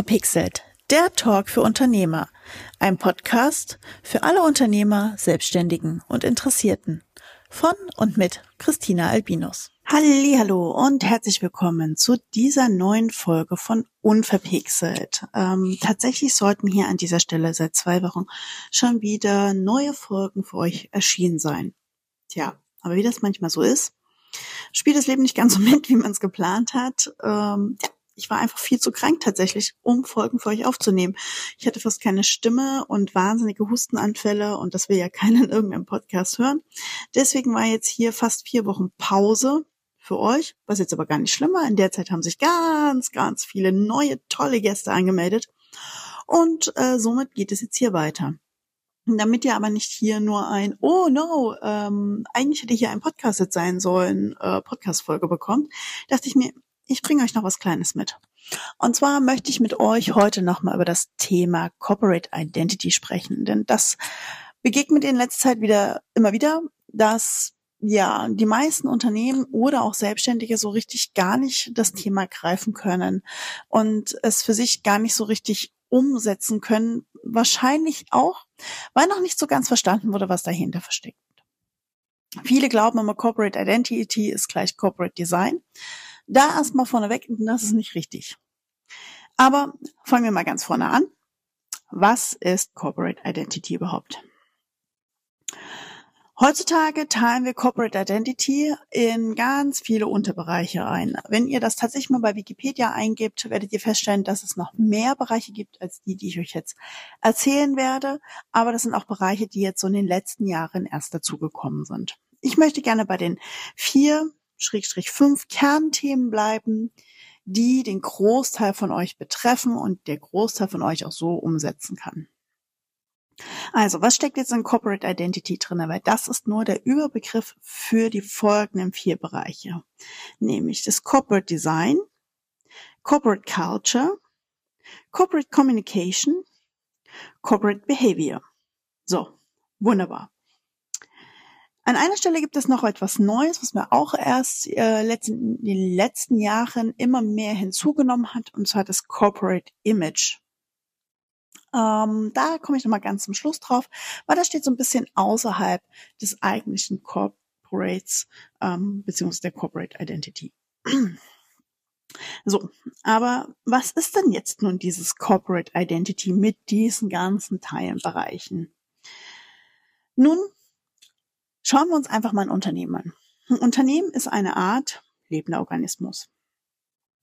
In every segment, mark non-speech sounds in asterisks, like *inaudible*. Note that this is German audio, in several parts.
Unverpixelt, der Talk für Unternehmer. Ein Podcast für alle Unternehmer, Selbstständigen und Interessierten. Von und mit Christina Albinus. Hallo und herzlich willkommen zu dieser neuen Folge von Unverpixelt. Ähm, tatsächlich sollten hier an dieser Stelle seit zwei Wochen schon wieder neue Folgen für euch erschienen sein. Tja, aber wie das manchmal so ist, spielt das Leben nicht ganz so *laughs* mit, wie man es geplant hat. Ähm, ja, ich war einfach viel zu krank tatsächlich, um Folgen für euch aufzunehmen. Ich hatte fast keine Stimme und wahnsinnige Hustenanfälle und das will ja *laughs* keiner in irgendeinem Podcast hören. Deswegen war jetzt hier fast vier Wochen Pause für euch, was jetzt aber gar nicht schlimm war. In der Zeit haben sich ganz, ganz viele neue, tolle Gäste angemeldet und äh, somit geht es jetzt hier weiter. Damit ihr aber nicht hier nur ein, oh no, ähm, eigentlich hätte hier ein Podcast jetzt sein sollen, äh, Podcast-Folge bekommt, dachte ich mir, ich bringe euch noch was Kleines mit. Und zwar möchte ich mit euch heute nochmal über das Thema Corporate Identity sprechen, denn das begegnet in letzter Zeit wieder, immer wieder, dass ja, die meisten Unternehmen oder auch Selbstständige so richtig gar nicht das Thema greifen können und es für sich gar nicht so richtig umsetzen können. Wahrscheinlich auch, weil noch nicht so ganz verstanden wurde, was dahinter versteckt. Viele glauben immer, Corporate Identity ist gleich Corporate Design. Da erstmal vorneweg, das ist nicht richtig. Aber fangen wir mal ganz vorne an. Was ist Corporate Identity überhaupt? Heutzutage teilen wir Corporate Identity in ganz viele Unterbereiche ein. Wenn ihr das tatsächlich mal bei Wikipedia eingibt, werdet ihr feststellen, dass es noch mehr Bereiche gibt als die, die ich euch jetzt erzählen werde. Aber das sind auch Bereiche, die jetzt so in den letzten Jahren erst dazugekommen sind. Ich möchte gerne bei den vier Schrägstrich fünf Kernthemen bleiben, die den Großteil von euch betreffen und der Großteil von euch auch so umsetzen kann. Also, was steckt jetzt in Corporate Identity drin? Weil das ist nur der Überbegriff für die folgenden vier Bereiche. Nämlich das Corporate Design, Corporate Culture, Corporate Communication, Corporate Behavior. So, wunderbar. An einer Stelle gibt es noch etwas Neues, was mir auch erst äh, in den letzten Jahren immer mehr hinzugenommen hat, und zwar das Corporate Image. Ähm, da komme ich nochmal ganz zum Schluss drauf, weil das steht so ein bisschen außerhalb des eigentlichen Corporates ähm, beziehungsweise der Corporate Identity. So, aber was ist denn jetzt nun dieses Corporate Identity mit diesen ganzen Teilenbereichen? Nun, Schauen wir uns einfach mal ein Unternehmen an. Ein Unternehmen ist eine Art lebender Organismus.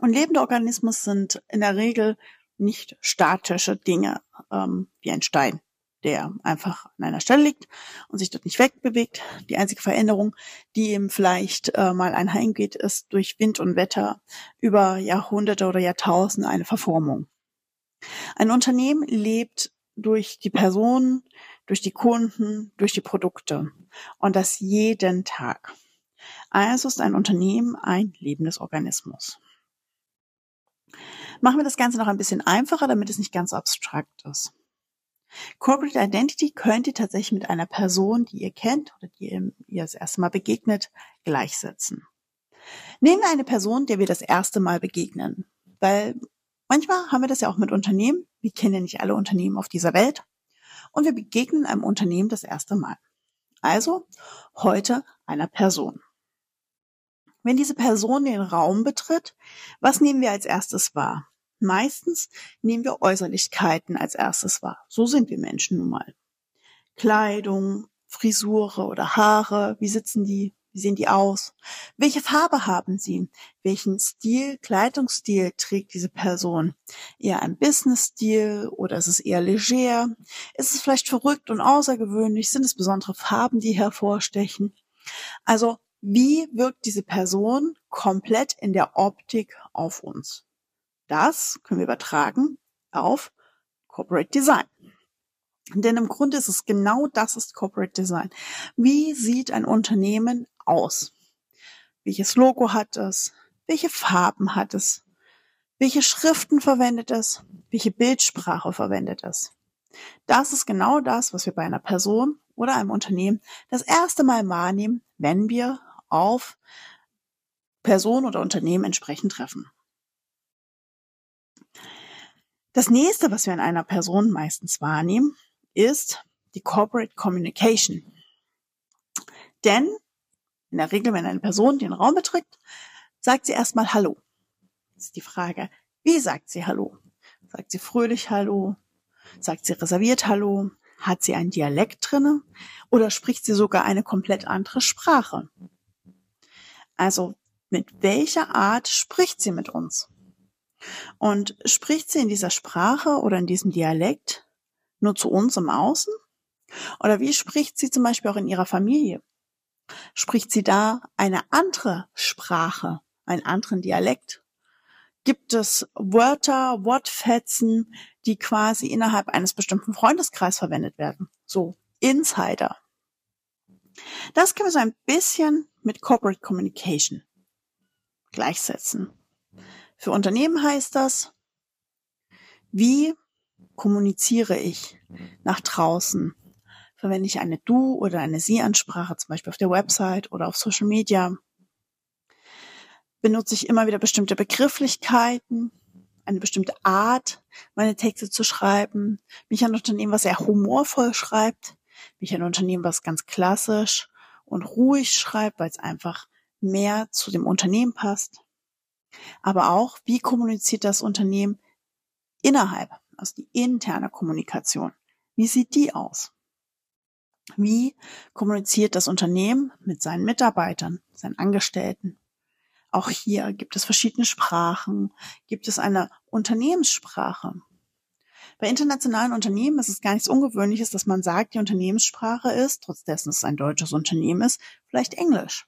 Und lebende Organismus sind in der Regel nicht statische Dinge ähm, wie ein Stein, der einfach an einer Stelle liegt und sich dort nicht wegbewegt. Die einzige Veränderung, die ihm vielleicht äh, mal einhergeht, ist durch Wind und Wetter über Jahrhunderte oder Jahrtausende eine Verformung. Ein Unternehmen lebt durch die Personen, durch die Kunden, durch die Produkte. Und das jeden Tag. Also ist ein Unternehmen ein lebendes Organismus. Machen wir das Ganze noch ein bisschen einfacher, damit es nicht ganz abstrakt ist. Corporate Identity könnt ihr tatsächlich mit einer Person, die ihr kennt oder die ihr das erste Mal begegnet, gleichsetzen. Nehmen wir eine Person, der wir das erste Mal begegnen, weil manchmal haben wir das ja auch mit Unternehmen. Wir kennen ja nicht alle Unternehmen auf dieser Welt und wir begegnen einem Unternehmen das erste Mal. Also heute einer Person. Wenn diese Person den Raum betritt, was nehmen wir als erstes wahr? Meistens nehmen wir Äußerlichkeiten als erstes wahr. So sind wir Menschen nun mal. Kleidung, Frisure oder Haare, wie sitzen die? Wie sehen die aus? Welche Farbe haben sie? Welchen Stil, Kleidungsstil trägt diese Person? Eher ein Business-Stil oder ist es eher leger? Ist es vielleicht verrückt und außergewöhnlich? Sind es besondere Farben, die hervorstechen? Also, wie wirkt diese Person komplett in der Optik auf uns? Das können wir übertragen auf Corporate Design. Denn im Grunde ist es genau das ist Corporate Design. Wie sieht ein Unternehmen aus? Welches Logo hat es? Welche Farben hat es? Welche Schriften verwendet es? Welche Bildsprache verwendet es? Das ist genau das, was wir bei einer Person oder einem Unternehmen das erste Mal wahrnehmen, wenn wir auf Person oder Unternehmen entsprechend treffen. Das nächste, was wir in einer Person meistens wahrnehmen, ist die Corporate Communication. Denn in der Regel, wenn eine Person den Raum betritt, sagt sie erstmal Hallo. Das ist die Frage, wie sagt sie Hallo? Sagt sie fröhlich Hallo? Sagt sie reserviert Hallo? Hat sie einen Dialekt drinne? Oder spricht sie sogar eine komplett andere Sprache? Also, mit welcher Art spricht sie mit uns? Und spricht sie in dieser Sprache oder in diesem Dialekt nur zu uns im Außen? Oder wie spricht sie zum Beispiel auch in ihrer Familie? Spricht sie da eine andere Sprache, einen anderen Dialekt? Gibt es Wörter, Wortfetzen, die quasi innerhalb eines bestimmten Freundeskreises verwendet werden? So Insider. Das können wir so ein bisschen mit Corporate Communication gleichsetzen. Für Unternehmen heißt das, wie kommuniziere ich nach draußen? Verwende ich eine Du- oder eine Sie-Ansprache, zum Beispiel auf der Website oder auf Social Media? Benutze ich immer wieder bestimmte Begrifflichkeiten, eine bestimmte Art, meine Texte zu schreiben? Bin ich ein Unternehmen, was sehr humorvoll schreibt? Bin ich ein Unternehmen, was ganz klassisch und ruhig schreibt, weil es einfach mehr zu dem Unternehmen passt? aber auch, wie kommuniziert das Unternehmen innerhalb, also die interne Kommunikation. Wie sieht die aus? Wie kommuniziert das Unternehmen mit seinen Mitarbeitern, seinen Angestellten? Auch hier gibt es verschiedene Sprachen, gibt es eine Unternehmenssprache. Bei internationalen Unternehmen ist es gar nichts Ungewöhnliches, dass man sagt, die Unternehmenssprache ist, trotz dessen es ein deutsches Unternehmen ist, vielleicht Englisch.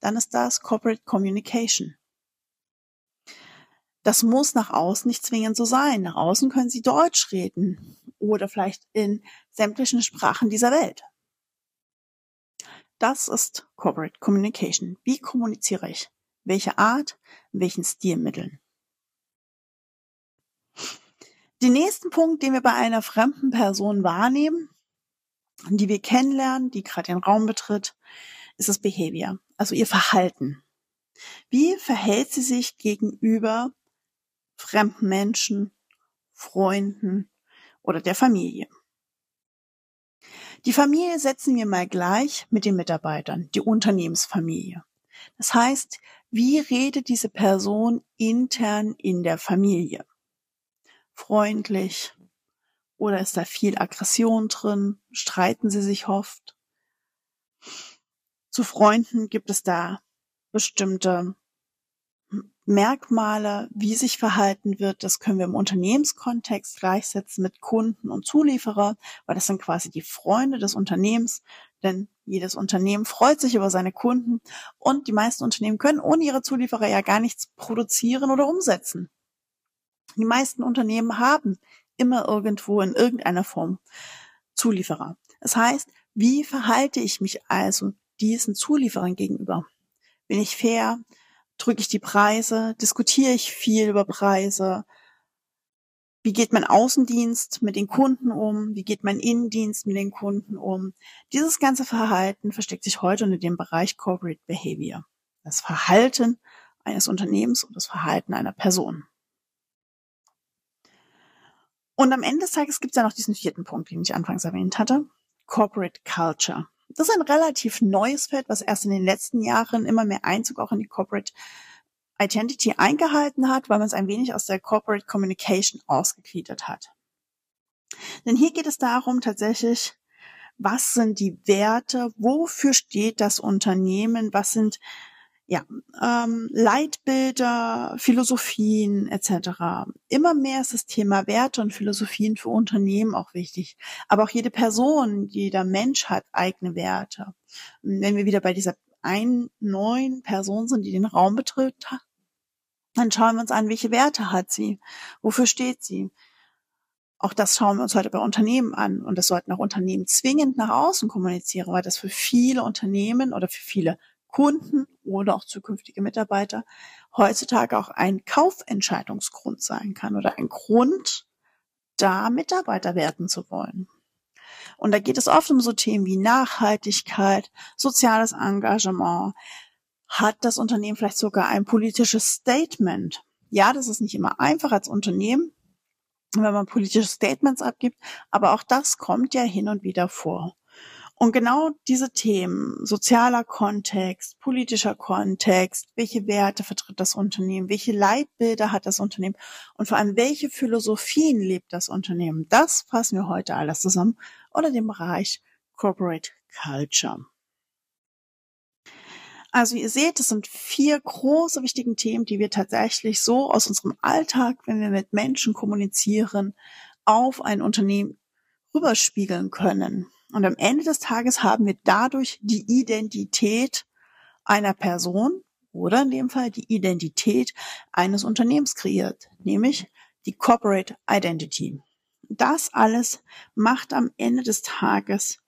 Dann ist das Corporate Communication. Das muss nach außen nicht zwingend so sein. Nach außen können Sie Deutsch reden oder vielleicht in sämtlichen Sprachen dieser Welt. Das ist Corporate Communication. Wie kommuniziere ich? Welche Art? Welchen Stilmitteln? Den nächsten Punkt, den wir bei einer fremden Person wahrnehmen, die wir kennenlernen, die gerade den Raum betritt, ist das Behavior, also ihr Verhalten. Wie verhält sie sich gegenüber fremden Menschen, Freunden oder der Familie. Die Familie setzen wir mal gleich mit den Mitarbeitern, die Unternehmensfamilie. Das heißt, wie redet diese Person intern in der Familie? Freundlich? Oder ist da viel Aggression drin? Streiten sie sich oft? Zu Freunden gibt es da bestimmte Merkmale, wie sich verhalten wird, das können wir im Unternehmenskontext gleichsetzen mit Kunden und Zulieferer, weil das sind quasi die Freunde des Unternehmens, denn jedes Unternehmen freut sich über seine Kunden und die meisten Unternehmen können ohne ihre Zulieferer ja gar nichts produzieren oder umsetzen. Die meisten Unternehmen haben immer irgendwo in irgendeiner Form Zulieferer. Das heißt, wie verhalte ich mich also diesen Zulieferern gegenüber? Bin ich fair? Drücke ich die Preise, diskutiere ich viel über Preise, wie geht mein Außendienst mit den Kunden um, wie geht mein Innendienst mit den Kunden um. Dieses ganze Verhalten versteckt sich heute unter dem Bereich Corporate Behavior. Das Verhalten eines Unternehmens und das Verhalten einer Person. Und am Ende des Tages gibt es ja noch diesen vierten Punkt, den ich anfangs erwähnt hatte. Corporate Culture. Das ist ein relativ neues Feld, was erst in den letzten Jahren immer mehr Einzug auch in die Corporate Identity eingehalten hat, weil man es ein wenig aus der Corporate Communication ausgegliedert hat. Denn hier geht es darum tatsächlich, was sind die Werte, wofür steht das Unternehmen, was sind ja, ähm, Leitbilder, Philosophien etc. Immer mehr ist das Thema Werte und Philosophien für Unternehmen auch wichtig. Aber auch jede Person, jeder Mensch hat eigene Werte. wenn wir wieder bei dieser einen neuen Person sind, die den Raum betritt, dann schauen wir uns an, welche Werte hat sie, wofür steht sie. Auch das schauen wir uns heute bei Unternehmen an. Und das sollten auch Unternehmen zwingend nach außen kommunizieren, weil das für viele Unternehmen oder für viele Kunden oder auch zukünftige Mitarbeiter heutzutage auch ein Kaufentscheidungsgrund sein kann oder ein Grund, da Mitarbeiter werden zu wollen. Und da geht es oft um so Themen wie Nachhaltigkeit, soziales Engagement. Hat das Unternehmen vielleicht sogar ein politisches Statement? Ja, das ist nicht immer einfach als Unternehmen, wenn man politische Statements abgibt, aber auch das kommt ja hin und wieder vor. Und genau diese Themen, sozialer Kontext, politischer Kontext, welche Werte vertritt das Unternehmen, welche Leitbilder hat das Unternehmen und vor allem welche Philosophien lebt das Unternehmen, das fassen wir heute alles zusammen unter dem Bereich Corporate Culture. Also ihr seht, es sind vier große wichtigen Themen, die wir tatsächlich so aus unserem Alltag, wenn wir mit Menschen kommunizieren, auf ein Unternehmen rüberspiegeln können. Und am Ende des Tages haben wir dadurch die Identität einer Person oder in dem Fall die Identität eines Unternehmens kreiert, nämlich die Corporate Identity. Das alles macht am Ende des Tages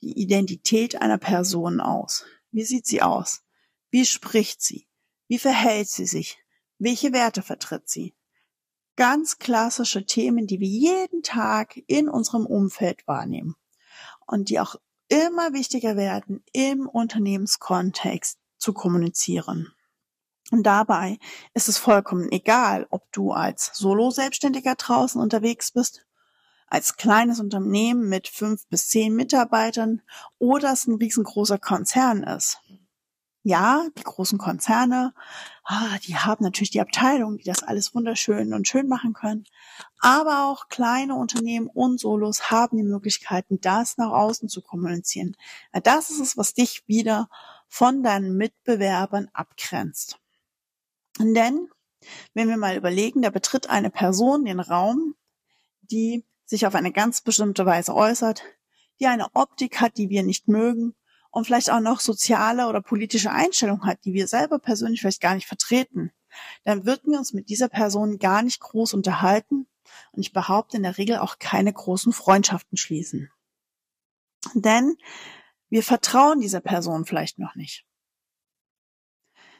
die Identität einer Person aus. Wie sieht sie aus? Wie spricht sie? Wie verhält sie sich? Welche Werte vertritt sie? Ganz klassische Themen, die wir jeden Tag in unserem Umfeld wahrnehmen und die auch immer wichtiger werden, im Unternehmenskontext zu kommunizieren. Und dabei ist es vollkommen egal, ob du als Solo-Selbstständiger draußen unterwegs bist, als kleines Unternehmen mit fünf bis zehn Mitarbeitern oder es ein riesengroßer Konzern ist ja, die großen Konzerne, ah, die haben natürlich die Abteilung, die das alles wunderschön und schön machen können. Aber auch kleine Unternehmen und Solos haben die Möglichkeiten, das nach außen zu kommunizieren. Das ist es, was dich wieder von deinen Mitbewerbern abgrenzt. Denn, wenn wir mal überlegen, da betritt eine Person den Raum, die sich auf eine ganz bestimmte Weise äußert, die eine Optik hat, die wir nicht mögen, und vielleicht auch noch soziale oder politische Einstellungen hat, die wir selber persönlich vielleicht gar nicht vertreten, dann würden wir uns mit dieser Person gar nicht groß unterhalten und ich behaupte in der Regel auch keine großen Freundschaften schließen. Denn wir vertrauen dieser Person vielleicht noch nicht.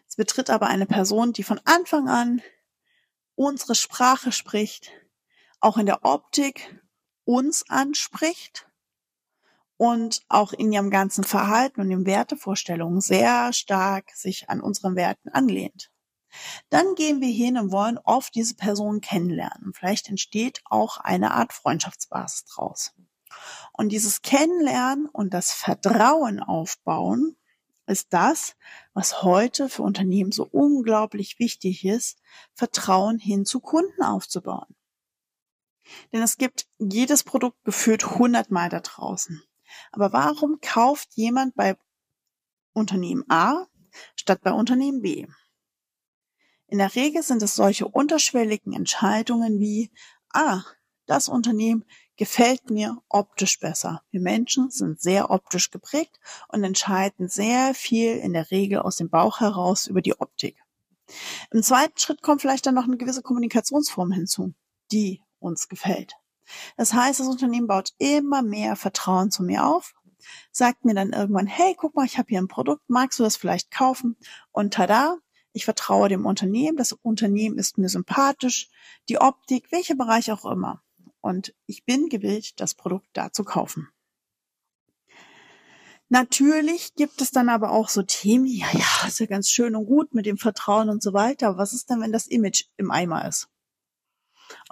Es betritt aber eine Person, die von Anfang an unsere Sprache spricht, auch in der Optik uns anspricht und auch in ihrem ganzen Verhalten und den Wertevorstellungen sehr stark sich an unseren Werten anlehnt. Dann gehen wir hin und wollen oft diese Person kennenlernen. Vielleicht entsteht auch eine Art Freundschaftsbasis draus. Und dieses Kennenlernen und das Vertrauen aufbauen ist das, was heute für Unternehmen so unglaublich wichtig ist, Vertrauen hin zu Kunden aufzubauen. Denn es gibt jedes Produkt geführt hundertmal da draußen. Aber warum kauft jemand bei Unternehmen A statt bei Unternehmen B? In der Regel sind es solche unterschwelligen Entscheidungen wie, ah, das Unternehmen gefällt mir optisch besser. Wir Menschen sind sehr optisch geprägt und entscheiden sehr viel in der Regel aus dem Bauch heraus über die Optik. Im zweiten Schritt kommt vielleicht dann noch eine gewisse Kommunikationsform hinzu, die uns gefällt. Das heißt, das Unternehmen baut immer mehr Vertrauen zu mir auf, sagt mir dann irgendwann, hey, guck mal, ich habe hier ein Produkt, magst du das vielleicht kaufen? Und tada, ich vertraue dem Unternehmen, das Unternehmen ist mir sympathisch, die Optik, welcher Bereich auch immer. Und ich bin gewillt, das Produkt da zu kaufen. Natürlich gibt es dann aber auch so Themen, ja, ja, ist ja ganz schön und gut mit dem Vertrauen und so weiter. Was ist denn, wenn das Image im Eimer ist?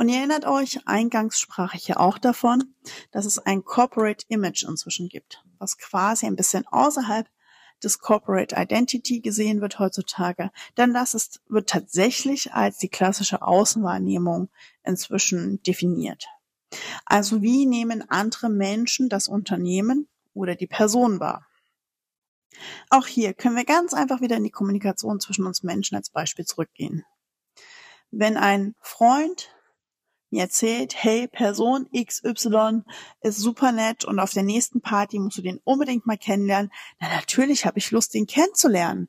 Und ihr erinnert euch, eingangs sprach ich ja auch davon, dass es ein Corporate Image inzwischen gibt, was quasi ein bisschen außerhalb des Corporate Identity gesehen wird heutzutage, denn das ist, wird tatsächlich als die klassische Außenwahrnehmung inzwischen definiert. Also wie nehmen andere Menschen das Unternehmen oder die Person wahr? Auch hier können wir ganz einfach wieder in die Kommunikation zwischen uns Menschen als Beispiel zurückgehen. Wenn ein Freund mir erzählt, hey, Person XY ist super nett und auf der nächsten Party musst du den unbedingt mal kennenlernen. Na, natürlich habe ich Lust, den kennenzulernen.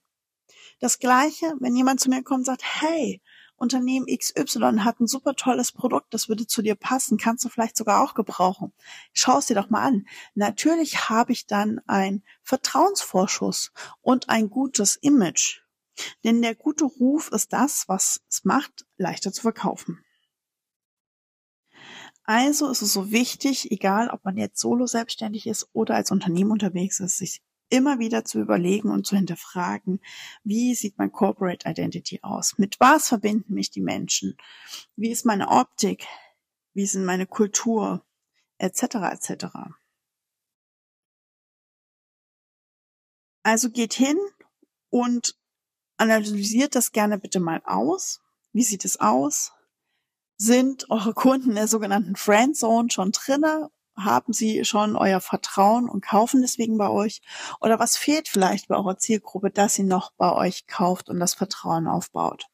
Das gleiche, wenn jemand zu mir kommt und sagt, hey, Unternehmen XY hat ein super tolles Produkt, das würde zu dir passen, kannst du vielleicht sogar auch gebrauchen. Schau es dir doch mal an. Natürlich habe ich dann einen Vertrauensvorschuss und ein gutes Image. Denn der gute Ruf ist das, was es macht, leichter zu verkaufen. Also ist es so wichtig, egal ob man jetzt solo selbstständig ist oder als Unternehmen unterwegs ist, sich immer wieder zu überlegen und zu hinterfragen, wie sieht mein Corporate Identity aus? Mit was verbinden mich die Menschen? Wie ist meine Optik? Wie denn meine Kultur? Etc. etc. Also geht hin und analysiert das gerne bitte mal aus. Wie sieht es aus? Sind eure Kunden in der sogenannten Friendzone schon drinne? Haben sie schon euer Vertrauen und kaufen deswegen bei euch? Oder was fehlt vielleicht bei eurer Zielgruppe, dass sie noch bei euch kauft und das Vertrauen aufbaut?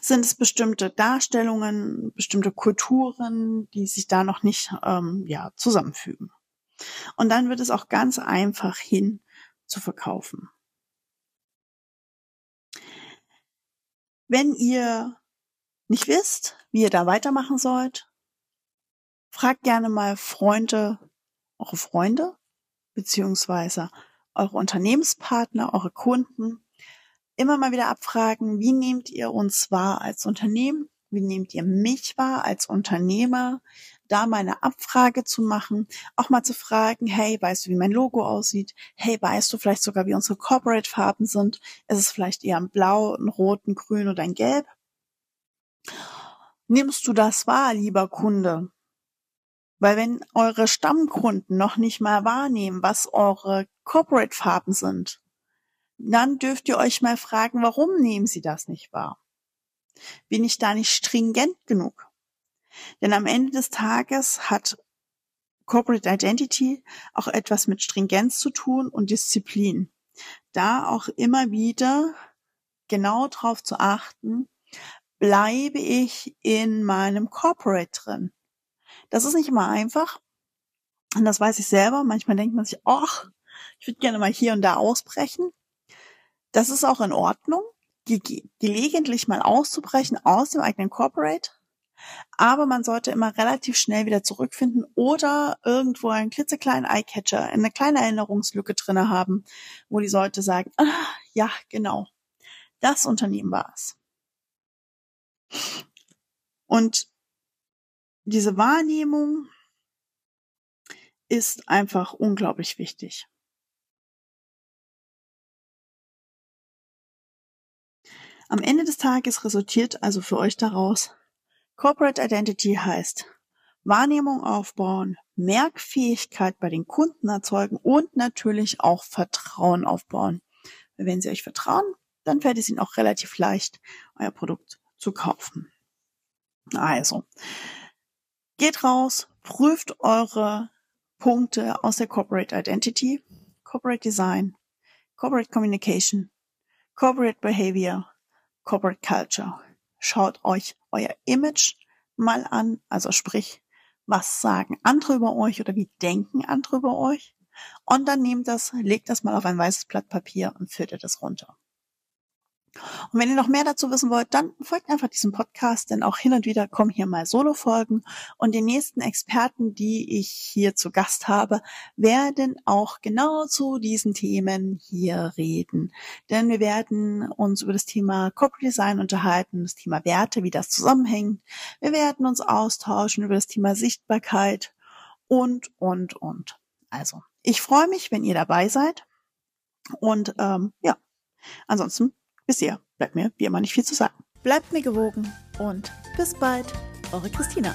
Sind es bestimmte Darstellungen, bestimmte Kulturen, die sich da noch nicht ähm, ja, zusammenfügen? Und dann wird es auch ganz einfach hin zu verkaufen. Wenn ihr nicht wisst, wie ihr da weitermachen sollt, fragt gerne mal Freunde, eure Freunde, beziehungsweise eure Unternehmenspartner, eure Kunden. Immer mal wieder abfragen, wie nehmt ihr uns wahr als Unternehmen? Wie nehmt ihr mich wahr als Unternehmer? Da mal eine Abfrage zu machen, auch mal zu fragen, hey, weißt du, wie mein Logo aussieht? Hey, weißt du vielleicht sogar, wie unsere Corporate-Farben sind? Ist es vielleicht eher ein Blau, ein Rot, ein Grün oder ein Gelb? Nimmst du das wahr, lieber Kunde? Weil wenn eure Stammkunden noch nicht mal wahrnehmen, was eure Corporate-Farben sind, dann dürft ihr euch mal fragen, warum nehmen sie das nicht wahr? Bin ich da nicht stringent genug? Denn am Ende des Tages hat Corporate Identity auch etwas mit Stringenz zu tun und Disziplin. Da auch immer wieder genau darauf zu achten, bleibe ich in meinem Corporate drin. Das ist nicht immer einfach. Und das weiß ich selber. Manchmal denkt man sich, ach, ich würde gerne mal hier und da ausbrechen. Das ist auch in Ordnung, ge gelegentlich mal auszubrechen aus dem eigenen Corporate. Aber man sollte immer relativ schnell wieder zurückfinden oder irgendwo einen klitzekleinen Eyecatcher, eine kleine Erinnerungslücke drinne haben, wo die Leute sagen, ah, ja, genau, das Unternehmen war es. Und diese Wahrnehmung ist einfach unglaublich wichtig. Am Ende des Tages resultiert also für euch daraus, Corporate Identity heißt Wahrnehmung aufbauen, Merkfähigkeit bei den Kunden erzeugen und natürlich auch Vertrauen aufbauen. Wenn sie euch vertrauen, dann fällt es ihnen auch relativ leicht, euer Produkt zu kaufen. Also, geht raus, prüft eure Punkte aus der Corporate Identity, Corporate Design, Corporate Communication, Corporate Behavior, Corporate Culture. Schaut euch euer Image mal an, also sprich, was sagen andere über euch oder wie denken andere über euch? Und dann nehmt das, legt das mal auf ein weißes Blatt Papier und filtert es runter. Und wenn ihr noch mehr dazu wissen wollt, dann folgt einfach diesem Podcast, denn auch hin und wieder kommen hier mal Solo-Folgen und die nächsten Experten, die ich hier zu Gast habe, werden auch genau zu diesen Themen hier reden. Denn wir werden uns über das Thema Corporate Design unterhalten, das Thema Werte, wie das zusammenhängt. Wir werden uns austauschen über das Thema Sichtbarkeit und, und, und. Also, ich freue mich, wenn ihr dabei seid. Und ähm, ja, ansonsten Bisher bleibt mir wie immer nicht viel zu sagen. Bleibt mir gewogen und bis bald, eure Christina.